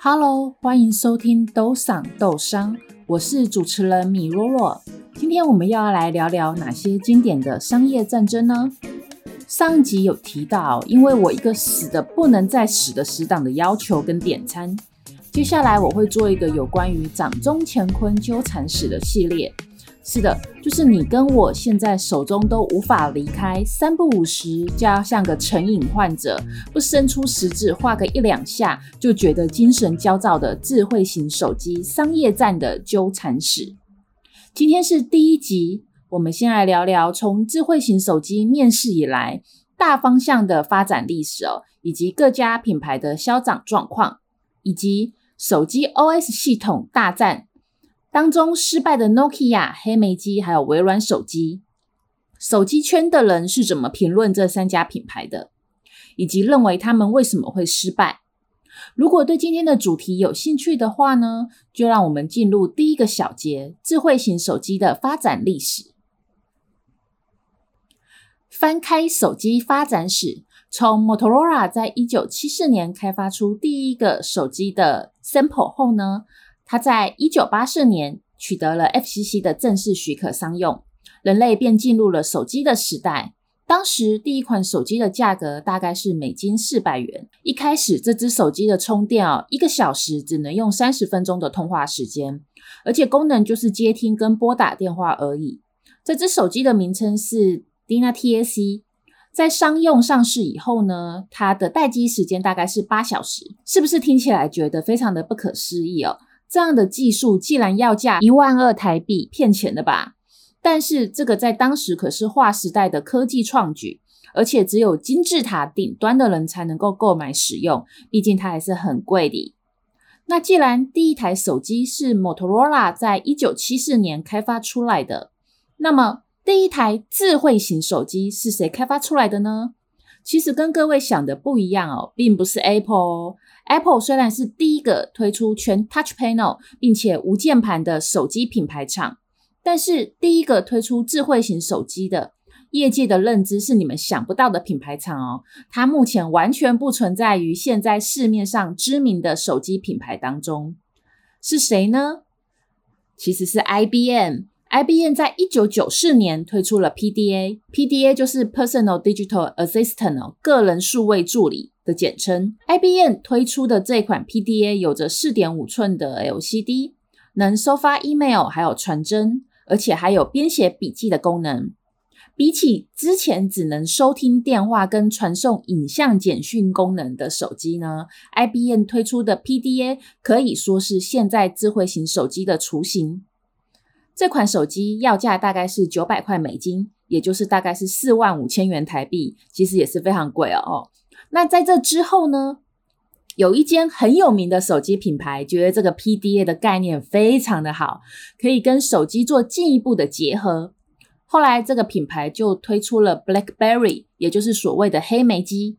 Hello，欢迎收听斗赏豆商，我是主持人米若若。今天我们又要来聊聊哪些经典的商业战争呢？上集有提到，因为我一个死的不能再死的死党的要求跟点餐，接下来我会做一个有关于掌中乾坤纠缠史的系列。是的，就是你跟我现在手中都无法离开，三不五时就要像个成瘾患者，不伸出食指画个一两下就觉得精神焦躁的智慧型手机商业战的纠缠史。今天是第一集，我们先来聊聊从智慧型手机面世以来大方向的发展历史哦，以及各家品牌的销长状况，以及手机 OS 系统大战。当中失败的 Nokia、黑莓机还有微软手机，手机圈的人是怎么评论这三家品牌的，以及认为他们为什么会失败？如果对今天的主题有兴趣的话呢，就让我们进入第一个小节：智慧型手机的发展历史。翻开手机发展史，从 Motorola 在一九七四年开发出第一个手机的 sample 后呢，它在一九八四年取得了 FCC 的正式许可商用，人类便进入了手机的时代。当时第一款手机的价格大概是美金四百元。一开始这只手机的充电哦，一个小时只能用三十分钟的通话时间，而且功能就是接听跟拨打电话而已。这只手机的名称是 Dyna-TAC，在商用上市以后呢，它的待机时间大概是八小时，是不是听起来觉得非常的不可思议哦？这样的技术既然要价一万二台币，骗钱的吧？但是这个在当时可是划时代的科技创举，而且只有金字塔顶端的人才能够购买使用，毕竟它还是很贵的。那既然第一台手机是 Motorola 在一九七四年开发出来的，那么第一台智慧型手机是谁开发出来的呢？其实跟各位想的不一样哦，并不是 Apple 哦。Apple 虽然是第一个推出全 Touch Panel 并且无键盘的手机品牌厂，但是第一个推出智慧型手机的业界的认知是你们想不到的品牌厂哦。它目前完全不存在于现在市面上知名的手机品牌当中。是谁呢？其实是 IBM。IBM 在一九九四年推出了 PDA，PDA 就是 Personal Digital Assistant 哦，个人数位助理的简称。IBM 推出的这款 PDA 有着四点五寸的 LCD，能收发 email，还有传真，而且还有编写笔记的功能。比起之前只能收听电话跟传送影像简讯功能的手机呢，IBM 推出的 PDA 可以说是现在智慧型手机的雏形。这款手机要价大概是九百块美金，也就是大概是四万五千元台币，其实也是非常贵哦。那在这之后呢，有一间很有名的手机品牌觉得这个 PDA 的概念非常的好，可以跟手机做进一步的结合。后来这个品牌就推出了 BlackBerry，也就是所谓的黑莓机。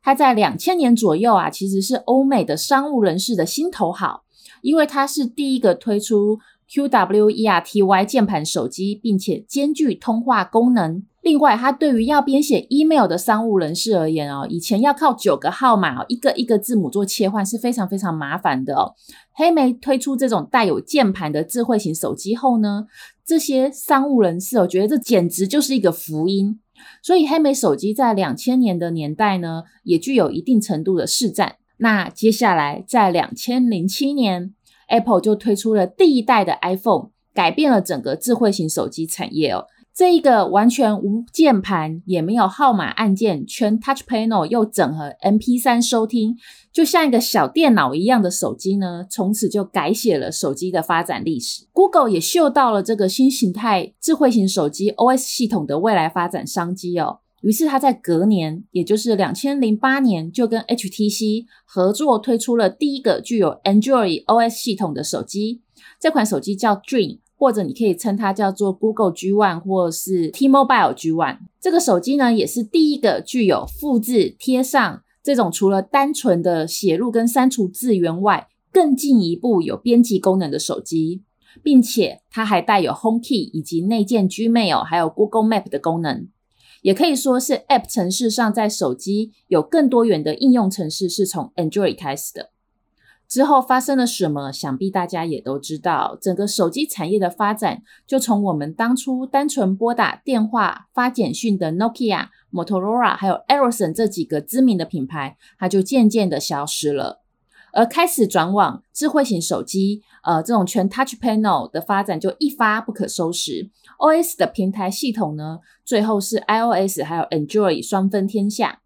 它在两千年左右啊，其实是欧美的商务人士的心头好，因为它是第一个推出。QWERTY 键盘手机，并且兼具通话功能。另外，它对于要编写 email 的商务人士而言哦，以前要靠九个号码哦，一个一个字母做切换是非常非常麻烦的哦。黑莓推出这种带有键盘的智慧型手机后呢，这些商务人士哦，觉得这简直就是一个福音。所以，黑莓手机在两千年的年代呢，也具有一定程度的市占。那接下来，在两千零七年。Apple 就推出了第一代的 iPhone，改变了整个智慧型手机产业哦。这一个完全无键盘，也没有号码按键，全 Touch Panel 又整合 MP3 收听，就像一个小电脑一样的手机呢，从此就改写了手机的发展历史。Google 也嗅到了这个新形态智慧型手机 OS 系统的未来发展商机哦。于是他在隔年，也就是两千零八年，就跟 HTC 合作推出了第一个具有 Android OS 系统的手机。这款手机叫 Dream，或者你可以称它叫做 Google G One 或是 T-Mobile G One。这个手机呢，也是第一个具有复制贴上这种除了单纯的写入跟删除字源外，更进一步有编辑功能的手机，并且它还带有 Home Key 以及内建 Gmail 还有 Google Map 的功能。也可以说是 App 城市上，在手机有更多元的应用城市是从 Android 开始的。之后发生了什么，想必大家也都知道。整个手机产业的发展，就从我们当初单纯拨打电话、发简讯的 Nokia、Motorola，还有 Ericsson 这几个知名的品牌，它就渐渐的消失了，而开始转往智慧型手机，呃，这种全 Touch Panel 的发展就一发不可收拾。OS 的平台系统呢，最后是 iOS 还有 Android 双分天下。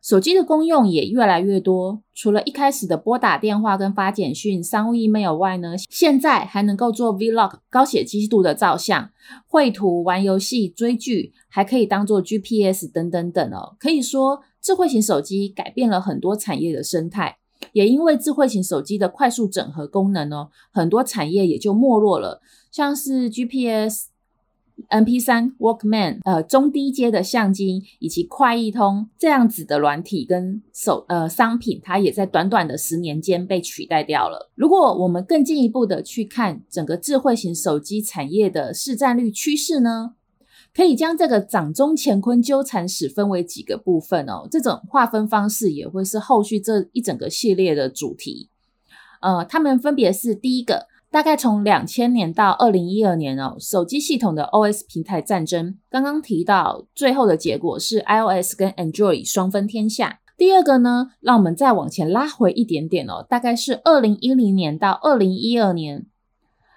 手机的功用也越来越多，除了一开始的拨打电话跟发简讯、商务 email 外呢，现在还能够做 Vlog 高解析度的照相、绘图、玩游戏、追剧，还可以当做 GPS 等等等哦。可以说，智慧型手机改变了很多产业的生态，也因为智慧型手机的快速整合功能哦，很多产业也就没落了，像是 GPS。MP3、Walkman，呃，中低阶的相机以及快易通这样子的软体跟手呃商品，它也在短短的十年间被取代掉了。如果我们更进一步的去看整个智慧型手机产业的市占率趋势呢，可以将这个掌中乾坤纠缠史分为几个部分哦。这种划分方式也会是后续这一整个系列的主题。呃，它们分别是第一个。大概从两千年到二零一二年哦，手机系统的 OS 平台战争，刚刚提到最后的结果是 iOS 跟 Android 双分天下。第二个呢，让我们再往前拉回一点点哦，大概是二零一零年到二零一二年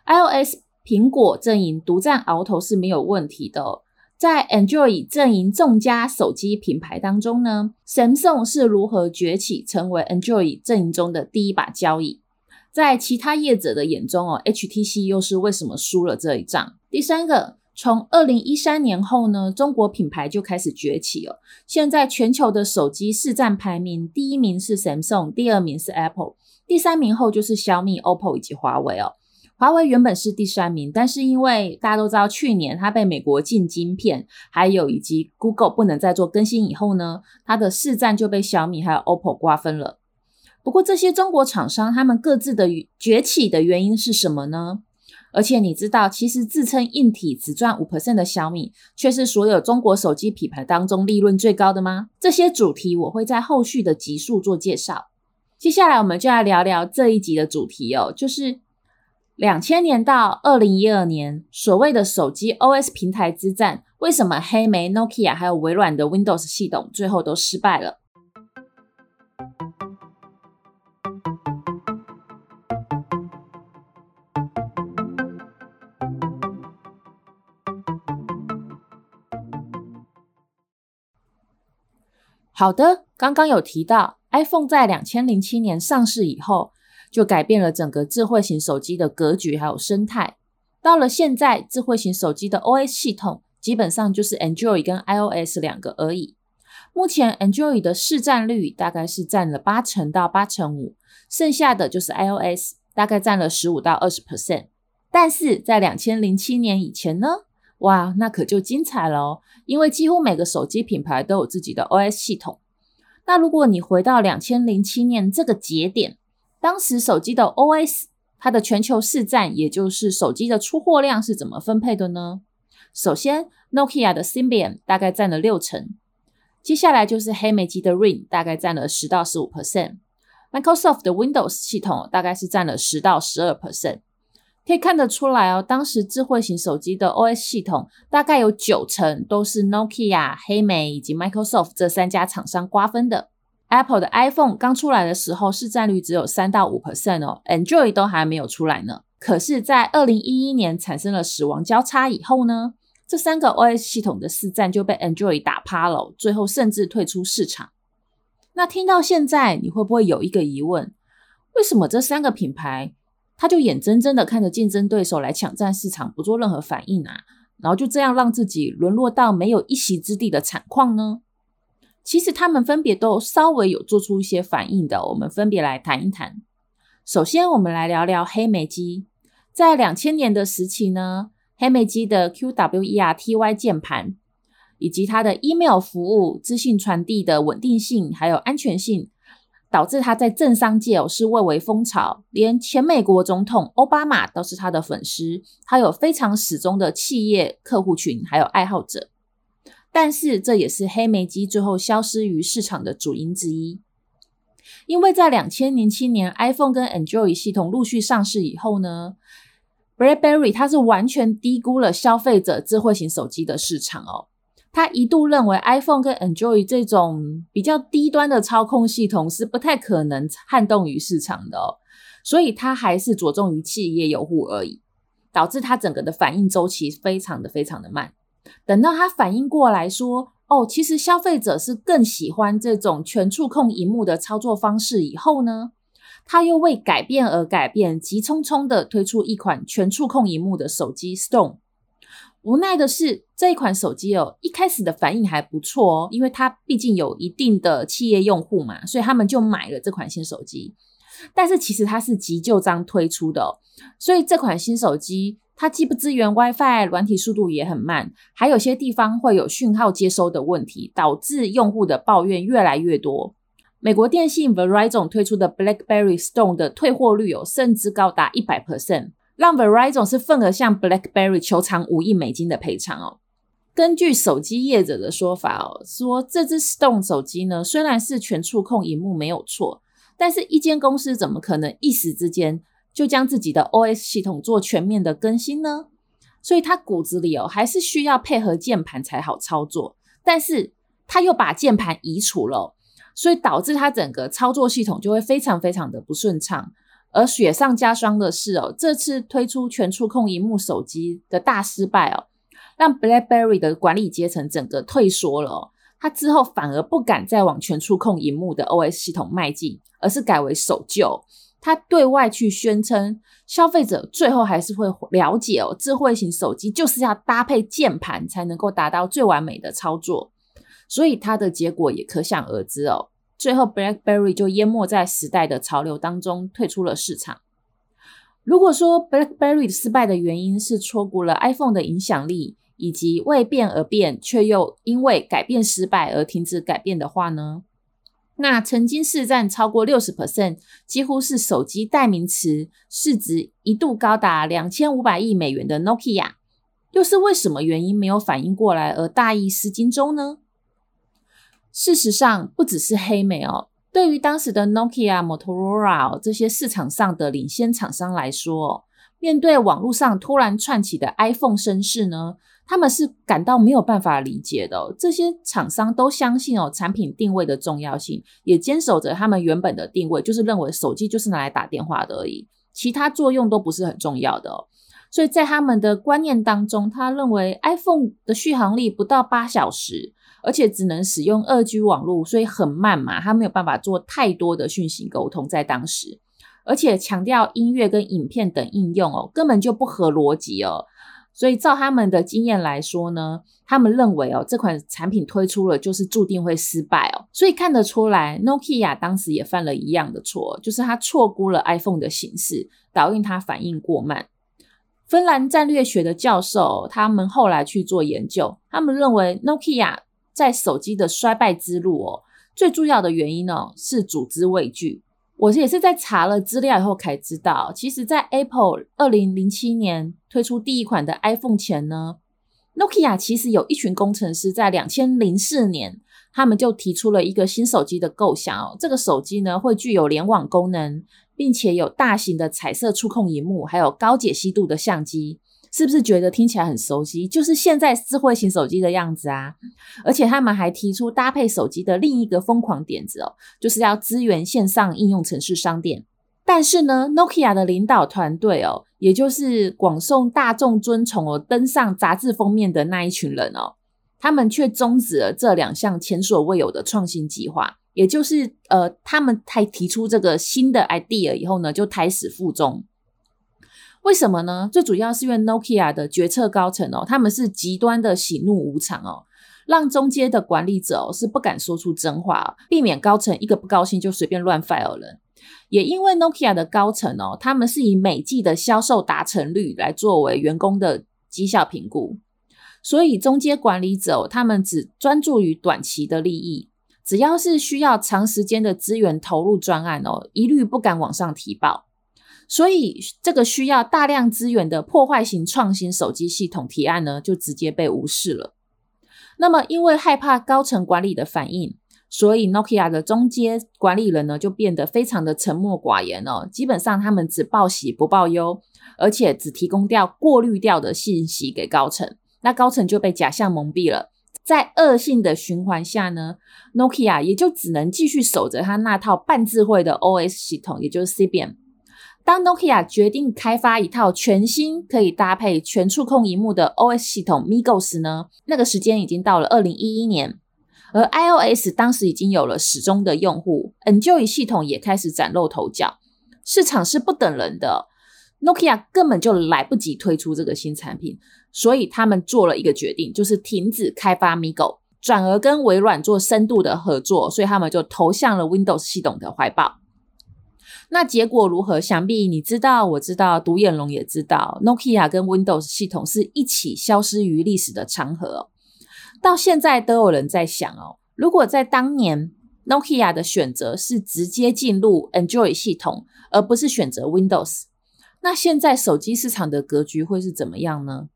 ，iOS 苹果阵营独占鳌头是没有问题的。在 Android 阵营众家手机品牌当中呢，Samsung 是如何崛起成为 Android 阵营中的第一把交椅？在其他业者的眼中哦，HTC 又是为什么输了这一仗？第三个，从二零一三年后呢，中国品牌就开始崛起了。现在全球的手机市占排名，第一名是 Samsung，第二名是 Apple，第三名后就是小米、OPPO 以及华为哦。华为原本是第三名，但是因为大家都知道，去年它被美国禁晶片，还有以及 Google 不能再做更新以后呢，它的市占就被小米还有 OPPO 瓜分了。不过这些中国厂商，他们各自的崛起的原因是什么呢？而且你知道，其实自称硬体只赚五 percent 的小米，却是所有中国手机品牌当中利润最高的吗？这些主题我会在后续的集数做介绍。接下来我们就来聊聊这一集的主题哦，就是两千年到二零一二年所谓的手机 OS 平台之战，为什么黑莓、Nokia 还有微软的 Windows 系统最后都失败了？好的，刚刚有提到，iPhone 在两千零七年上市以后，就改变了整个智慧型手机的格局还有生态。到了现在，智慧型手机的 OS 系统基本上就是 Android 跟 iOS 两个而已。目前 Android 的市占率大概是占了八成到八成五，剩下的就是 iOS，大概占了十五到二十 percent。但是在两千零七年以前呢？哇，那可就精彩了哦！因为几乎每个手机品牌都有自己的 OS 系统。那如果你回到两千零七年这个节点，当时手机的 OS 它的全球市占，也就是手机的出货量是怎么分配的呢？首先，Nokia 的 Symbian 大概占了六成，接下来就是黑莓机的 Ring 大概占了十到十五 percent，Microsoft 的 Windows 系统大概是占了十到十二 percent。可以看得出来哦，当时智慧型手机的 OS 系统大概有九成都是 Nokia、黑莓以及 Microsoft 这三家厂商瓜分的。Apple 的 iPhone 刚出来的时候，市占率只有三到五 percent 哦，Android 都还没有出来呢。可是，在二零一一年产生了死亡交叉以后呢，这三个 OS 系统的市占就被 Android 打趴了，最后甚至退出市场。那听到现在，你会不会有一个疑问？为什么这三个品牌？他就眼睁睁的看着竞争对手来抢占市场，不做任何反应啊，然后就这样让自己沦落到没有一席之地的惨况呢？其实他们分别都稍微有做出一些反应的，我们分别来谈一谈。首先，我们来聊聊黑莓机。在两千年的时期呢，黑莓机的 QWERTY 键盘以及它的 email 服务、资讯传递的稳定性还有安全性。导致它在政商界哦是蔚为风潮，连前美国总统奥巴马都是他的粉丝。他有非常始终的企业客户群，还有爱好者。但是这也是黑莓机最后消失于市场的主因之一。因为在两千零七年 iPhone 跟 Android 系统陆续上市以后呢，BlackBerry 它是完全低估了消费者智慧型手机的市场哦。他一度认为 iPhone 跟 Android 这种比较低端的操控系统是不太可能撼动于市场的哦，所以他还是着重于企业用户而已，导致他整个的反应周期非常的非常的慢。等到他反应过来说，哦，其实消费者是更喜欢这种全触控荧幕的操作方式以后呢，他又为改变而改变，急匆匆的推出一款全触控荧幕的手机 Stone。无奈的是，这一款手机哦，一开始的反应还不错哦，因为它毕竟有一定的企业用户嘛，所以他们就买了这款新手机。但是其实它是急就章推出的，所以这款新手机它既不支援 WiFi，软体速度也很慢，还有些地方会有讯号接收的问题，导致用户的抱怨越来越多。美国电信 Verizon 推出的 BlackBerry Stone 的退货率有，甚至高达一百 percent。让 Verizon 是份额向 BlackBerry 求偿五亿美金的赔偿哦。根据手机业者的说法哦，说这只 Stone 手机呢，虽然是全触控荧幕没有错，但是一间公司怎么可能一时之间就将自己的 OS 系统做全面的更新呢？所以它骨子里哦，还是需要配合键盘才好操作。但是它又把键盘移除了，所以导致它整个操作系统就会非常非常的不顺畅。而雪上加霜的是哦，这次推出全触控萤幕手机的大失败哦，让 BlackBerry 的管理阶层整个退缩了哦。他之后反而不敢再往全触控萤幕的 OS 系统迈进，而是改为守旧。他对外去宣称，消费者最后还是会了解哦，智慧型手机就是要搭配键盘才能够达到最完美的操作。所以它的结果也可想而知哦。最后，BlackBerry 就淹没在时代的潮流当中，退出了市场。如果说 BlackBerry 失败的原因是错估了 iPhone 的影响力，以及为变而变，却又因为改变失败而停止改变的话呢？那曾经市占超过六十 percent，几乎是手机代名词，市值一度高达两千五百亿美元的 Nokia，又是为什么原因没有反应过来而大意失荆州呢？事实上，不只是黑莓哦。对于当时的 Nokia、Motorola 这些市场上的领先厂商来说，面对网络上突然窜起的 iPhone 声势呢，他们是感到没有办法理解的。这些厂商都相信哦，产品定位的重要性，也坚守着他们原本的定位，就是认为手机就是拿来打电话的而已，其他作用都不是很重要的。所以在他们的观念当中，他认为 iPhone 的续航力不到八小时。而且只能使用二 G 网络，所以很慢嘛，他没有办法做太多的讯息沟通在当时。而且强调音乐跟影片等应用哦，根本就不合逻辑哦。所以照他们的经验来说呢，他们认为哦，这款产品推出了就是注定会失败哦。所以看得出来，Nokia 当时也犯了一样的错，就是他错估了 iPhone 的形势，导致它反应过慢。芬兰战略学的教授他们后来去做研究，他们认为 Nokia。在手机的衰败之路哦，最重要的原因呢是组织畏惧。我也是在查了资料以后才知道，其实，在 Apple 二零零七年推出第一款的 iPhone 前呢，Nokia 其实有一群工程师在两千零四年，他们就提出了一个新手机的构想哦。这个手机呢会具有联网功能，并且有大型的彩色触控荧幕，还有高解析度的相机。是不是觉得听起来很熟悉？就是现在智慧型手机的样子啊！而且他们还提出搭配手机的另一个疯狂点子哦，就是要支援线上应用程式商店。但是呢，Nokia 的领导团队哦，也就是广受大众尊崇哦，登上杂志封面的那一群人哦，他们却终止了这两项前所未有的创新计划。也就是呃，他们才提出这个新的 idea 以后呢，就胎死腹中。为什么呢？最主要是因为 Nokia 的决策高层哦，他们是极端的喜怒无常哦，让中阶的管理者哦是不敢说出真话，避免高层一个不高兴就随便乱 fire 人。也因为 Nokia 的高层哦，他们是以每季的销售达成率来作为员工的绩效评估，所以中间管理者哦，他们只专注于短期的利益，只要是需要长时间的资源投入专案哦，一律不敢往上提报。所以，这个需要大量资源的破坏型创新手机系统提案呢，就直接被无视了。那么，因为害怕高层管理的反应，所以 Nokia 的中阶管理人呢就变得非常的沉默寡言哦，基本上他们只报喜不报忧，而且只提供掉过滤掉的信息给高层，那高层就被假象蒙蔽了。在恶性的循环下呢，Nokia 也就只能继续守着他那套半智慧的 OS 系统，也就是 Symbian。当 Nokia 决定开发一套全新可以搭配全触控荧幕的 OS 系统 MiGOS 呢，那个时间已经到了二零一一年，而 iOS 当时已经有了始终的用户，Android 系统也开始崭露头角，市场是不等人的，Nokia 根本就来不及推出这个新产品。所以他们做了一个决定，就是停止开发 MiGo，转而跟微软做深度的合作。所以他们就投向了 Windows 系统的怀抱。那结果如何？想必你知道，我知道，独眼龙也知道，Nokia 跟 Windows 系统是一起消失于历史的长河。到现在都有人在想哦，如果在当年 Nokia 的选择是直接进入 Android 系统，而不是选择 Windows，那现在手机市场的格局会是怎么样呢？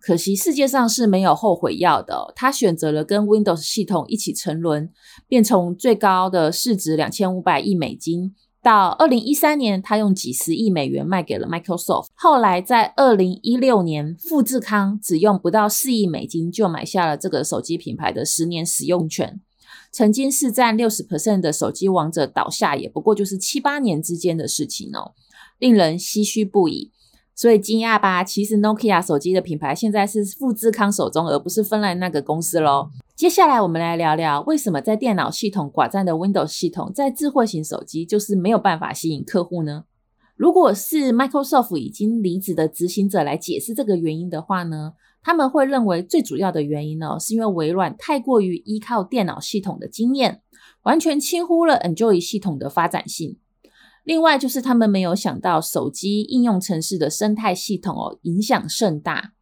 可惜世界上是没有后悔药的哦，他选择了跟 Windows 系统一起沉沦，便从最高的市值两千五百亿美金，到二零一三年他用几十亿美元卖给了 Microsoft，后来在二零一六年，富士康只用不到四亿美金就买下了这个手机品牌的十年使用权，曾经是占六十 percent 的手机王者倒下，也不过就是七八年之间的事情哦，令人唏嘘不已。所以惊讶吧？其实 Nokia 手机的品牌现在是富士康手中，而不是芬兰那个公司喽。接下来我们来聊聊，为什么在电脑系统寡占的 Windows 系统，在智慧型手机就是没有办法吸引客户呢？如果是 Microsoft 已经离职的执行者来解释这个原因的话呢，他们会认为最主要的原因呢，是因为微软太过于依靠电脑系统的经验，完全轻忽了 Android 系统的发展性。另外就是他们没有想到手机应用程式的生态系统哦，影响甚大。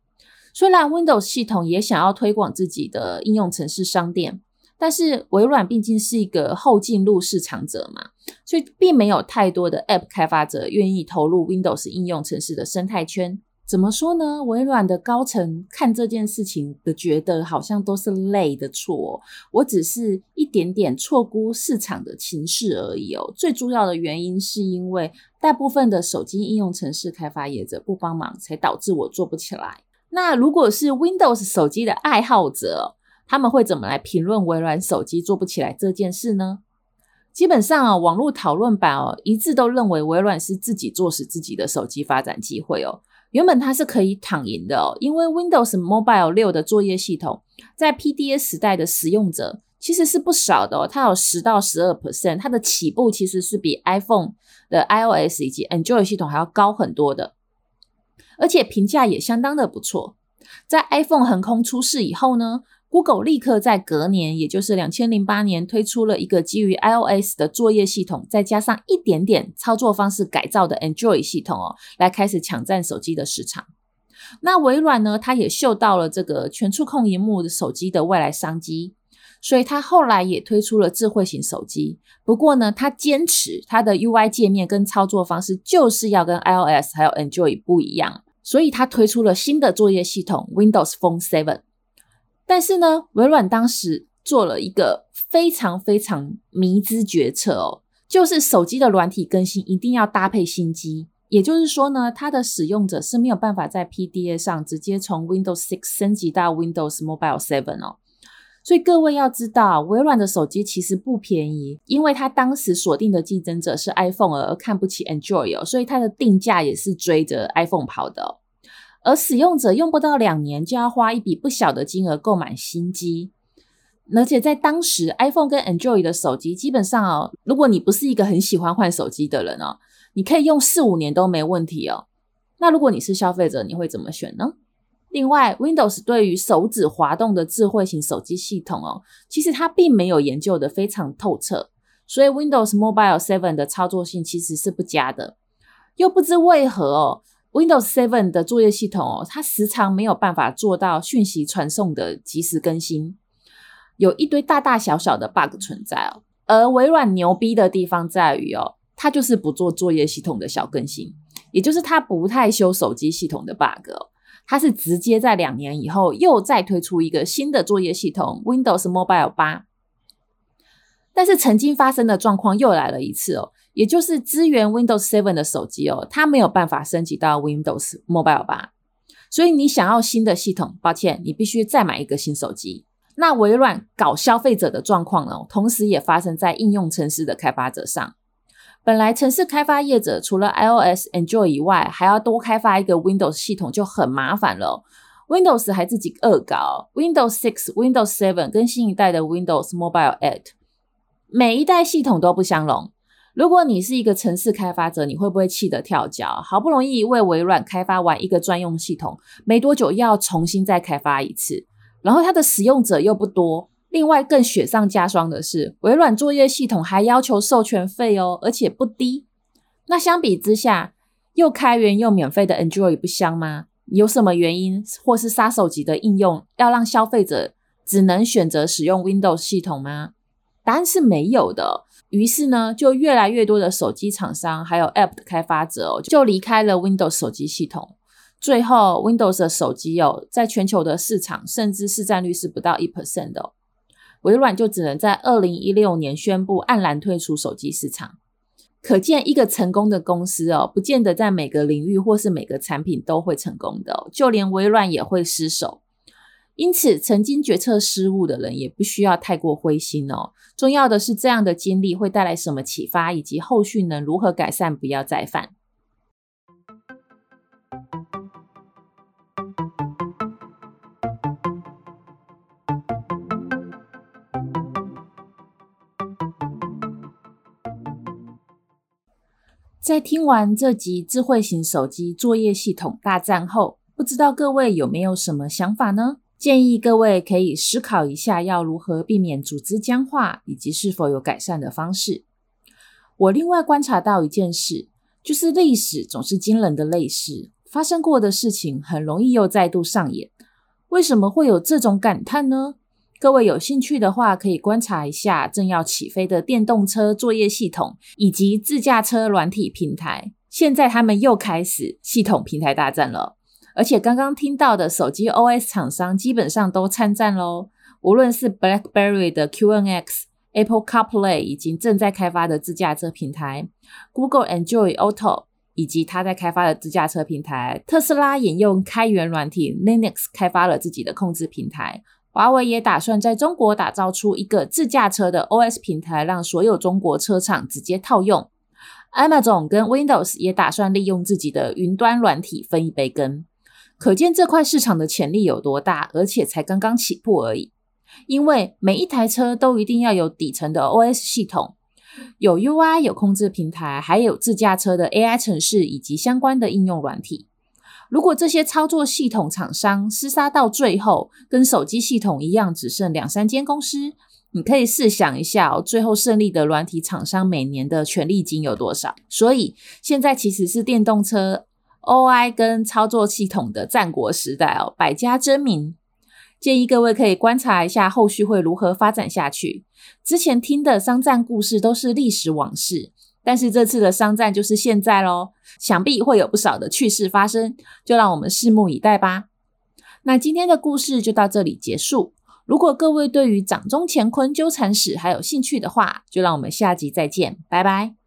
虽然 Windows 系统也想要推广自己的应用程式商店，但是微软毕竟是一个后进入市场者嘛，所以并没有太多的 App 开发者愿意投入 Windows 应用程式的生态圈。怎么说呢？微软的高层看这件事情的，觉得好像都是累的错。我只是一点点错估市场的情势而已哦。最重要的原因是因为大部分的手机应用程式开发业者不帮忙，才导致我做不起来。那如果是 Windows 手机的爱好者，他们会怎么来评论微软手机做不起来这件事呢？基本上啊，网络讨论版哦，一致都认为微软是自己坐死自己的手机发展机会哦。原本它是可以躺赢的哦，因为 Windows Mobile 六的作业系统在 PDA 时代的使用者其实是不少的哦，它有十到十二 percent，它的起步其实是比 iPhone 的 iOS 以及 Android 系统还要高很多的，而且评价也相当的不错。在 iPhone 横空出世以后呢，Google 立刻在隔年，也就是两千零八年，推出了一个基于 iOS 的作业系统，再加上一点点操作方式改造的 Android 系统哦，来开始抢占手机的市场。那微软呢，它也嗅到了这个全触控荧幕的手机的未来商机，所以它后来也推出了智慧型手机。不过呢，它坚持它的 UI 界面跟操作方式就是要跟 iOS 还有 Android 不一样，所以它推出了新的作业系统 Windows Phone 7。但是呢，微软当时做了一个非常非常迷之决策哦，就是手机的软体更新一定要搭配新机，也就是说呢，它的使用者是没有办法在 PDA 上直接从 Windows 6升级到 Windows Mobile 7哦。所以各位要知道，微软的手机其实不便宜，因为它当时锁定的竞争者是 iPhone 而看不起 Android 哦，所以它的定价也是追着 iPhone 跑的。而使用者用不到两年就要花一笔不小的金额购买新机，而且在当时，iPhone 跟 Android 的手机基本上哦，如果你不是一个很喜欢换手机的人哦，你可以用四五年都没问题哦。那如果你是消费者，你会怎么选呢？另外，Windows 对于手指滑动的智慧型手机系统哦，其实它并没有研究得非常透彻，所以 Windows Mobile 7的操作性其实是不佳的，又不知为何哦。Windows 7的作业系统哦，它时常没有办法做到讯息传送的即时更新，有一堆大大小小的 bug 存在哦。而微软牛逼的地方在于哦，它就是不做作业系统的小更新，也就是它不太修手机系统的 bug，它是直接在两年以后又再推出一个新的作业系统 Windows Mobile 8。但是曾经发生的状况又来了一次哦，也就是支援 Windows 7的手机哦，它没有办法升级到 Windows Mobile 8，所以你想要新的系统，抱歉，你必须再买一个新手机。那微软搞消费者的状况呢，同时也发生在应用程式的开发者上。本来城市开发业者除了 iOS、Android 以外，还要多开发一个 Windows 系统就很麻烦了。Windows 还自己恶搞 Windows 6、Windows 7跟新一代的 Windows Mobile 8，每一代系统都不相容。如果你是一个城市开发者，你会不会气得跳脚？好不容易为微软开发完一个专用系统，没多久又要重新再开发一次，然后它的使用者又不多。另外更雪上加霜的是，微软作业系统还要求授权费哦，而且不低。那相比之下，又开源又免费的 Android 不香吗？有什么原因，或是杀手级的应用，要让消费者只能选择使用 Windows 系统吗？答案是没有的。于是呢，就越来越多的手机厂商还有 App 的开发者哦，就离开了 Windows 手机系统。最后，Windows 的手机哦，在全球的市场甚至市占率是不到一 percent 的。微软就只能在二零一六年宣布黯然退出手机市场。可见，一个成功的公司哦，不见得在每个领域或是每个产品都会成功的，就连微软也会失手。因此，曾经决策失误的人也不需要太过灰心哦。重要的是，这样的经历会带来什么启发，以及后续能如何改善，不要再犯。在听完这集智慧型手机作业系统大战后，不知道各位有没有什么想法呢？建议各位可以思考一下，要如何避免组织僵化，以及是否有改善的方式。我另外观察到一件事，就是历史总是惊人的类似，发生过的事情很容易又再度上演。为什么会有这种感叹呢？各位有兴趣的话，可以观察一下正要起飞的电动车作业系统以及自驾车软体平台。现在他们又开始系统平台大战了，而且刚刚听到的手机 OS 厂商基本上都参战喽。无论是 BlackBerry 的 QNX、Apple CarPlay 以及正在开发的自驾车平台，Google Android Auto 以及他在开发的自驾车平台，特斯拉引用开源软体 Linux 开发了自己的控制平台。华为也打算在中国打造出一个自驾车的 OS 平台，让所有中国车厂直接套用。Amazon 跟 Windows 也打算利用自己的云端软体分一杯羹，可见这块市场的潜力有多大，而且才刚刚起步而已。因为每一台车都一定要有底层的 OS 系统，有 UI、有控制平台，还有自驾车的 AI 程式以及相关的应用软体。如果这些操作系统厂商厮杀到最后，跟手机系统一样，只剩两三间公司，你可以试想一下哦，最后胜利的软体厂商每年的权利金有多少？所以现在其实是电动车 OI 跟操作系统的战国时代哦，百家争鸣。建议各位可以观察一下后续会如何发展下去。之前听的商战故事都是历史往事。但是这次的商战就是现在喽，想必会有不少的趣事发生，就让我们拭目以待吧。那今天的故事就到这里结束。如果各位对于掌中乾坤纠缠史还有兴趣的话，就让我们下集再见，拜拜。